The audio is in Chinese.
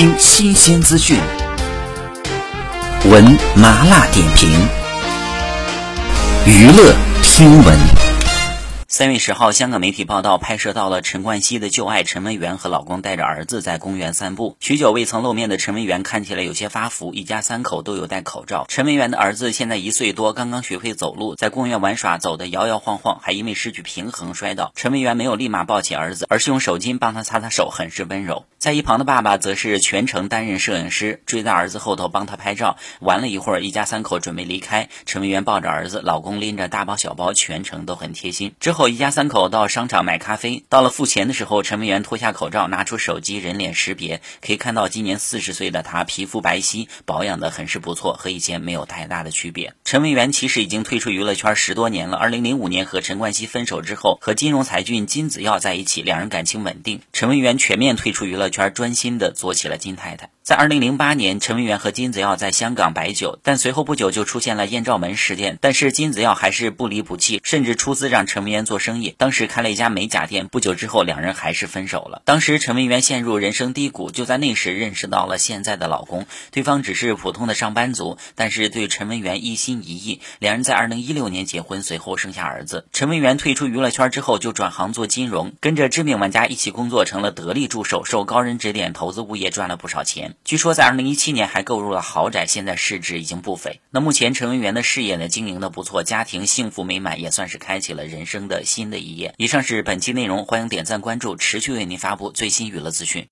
听新鲜资讯，闻麻辣点评，娱乐听闻。三月十号，香港媒体报道拍摄到了陈冠希的旧爱陈文媛和老公带着儿子在公园散步。许久未曾露面的陈文媛看起来有些发福，一家三口都有戴口罩。陈文媛的儿子现在一岁多，刚刚学会走路，在公园玩耍，走得摇摇晃晃，还因为失去平衡摔倒。陈文媛没有立马抱起儿子，而是用手巾帮他擦擦手，很是温柔。在一旁的爸爸则是全程担任摄影师，追在儿子后头帮他拍照。玩了一会儿，一家三口准备离开。陈文媛抱着儿子，老公拎着大包小包，全程都很贴心。之后。后一家三口到商场买咖啡，到了付钱的时候，陈文媛脱下口罩，拿出手机人脸识别，可以看到今年四十岁的她皮肤白皙，保养的很是不错，和以前没有太大的区别。陈文媛其实已经退出娱乐圈十多年了，二零零五年和陈冠希分手之后，和金融才俊金子耀在一起，两人感情稳定。陈文媛全面退出娱乐圈，专心的做起了金太太。在二零零八年，陈文媛和金子耀在香港摆酒，但随后不久就出现了艳照门事件。但是金子耀还是不离不弃，甚至出资让陈文媛做生意。当时开了一家美甲店，不久之后两人还是分手了。当时陈文媛陷入人生低谷，就在那时认识到了现在的老公。对方只是普通的上班族，但是对陈文媛一心一意。两人在二零一六年结婚，随后生下儿子。陈文媛退出娱乐圈之后，就转行做金融，跟着知名玩家一起工作，成了得力助手，受高人指点，投资物业赚了不少钱。据说在二零一七年还购入了豪宅，现在市值已经不菲。那目前陈文媛的事业呢，经营的不错，家庭幸福美满，也算是开启了人生的新的一页。以上是本期内容，欢迎点赞关注，持续为您发布最新娱乐资讯。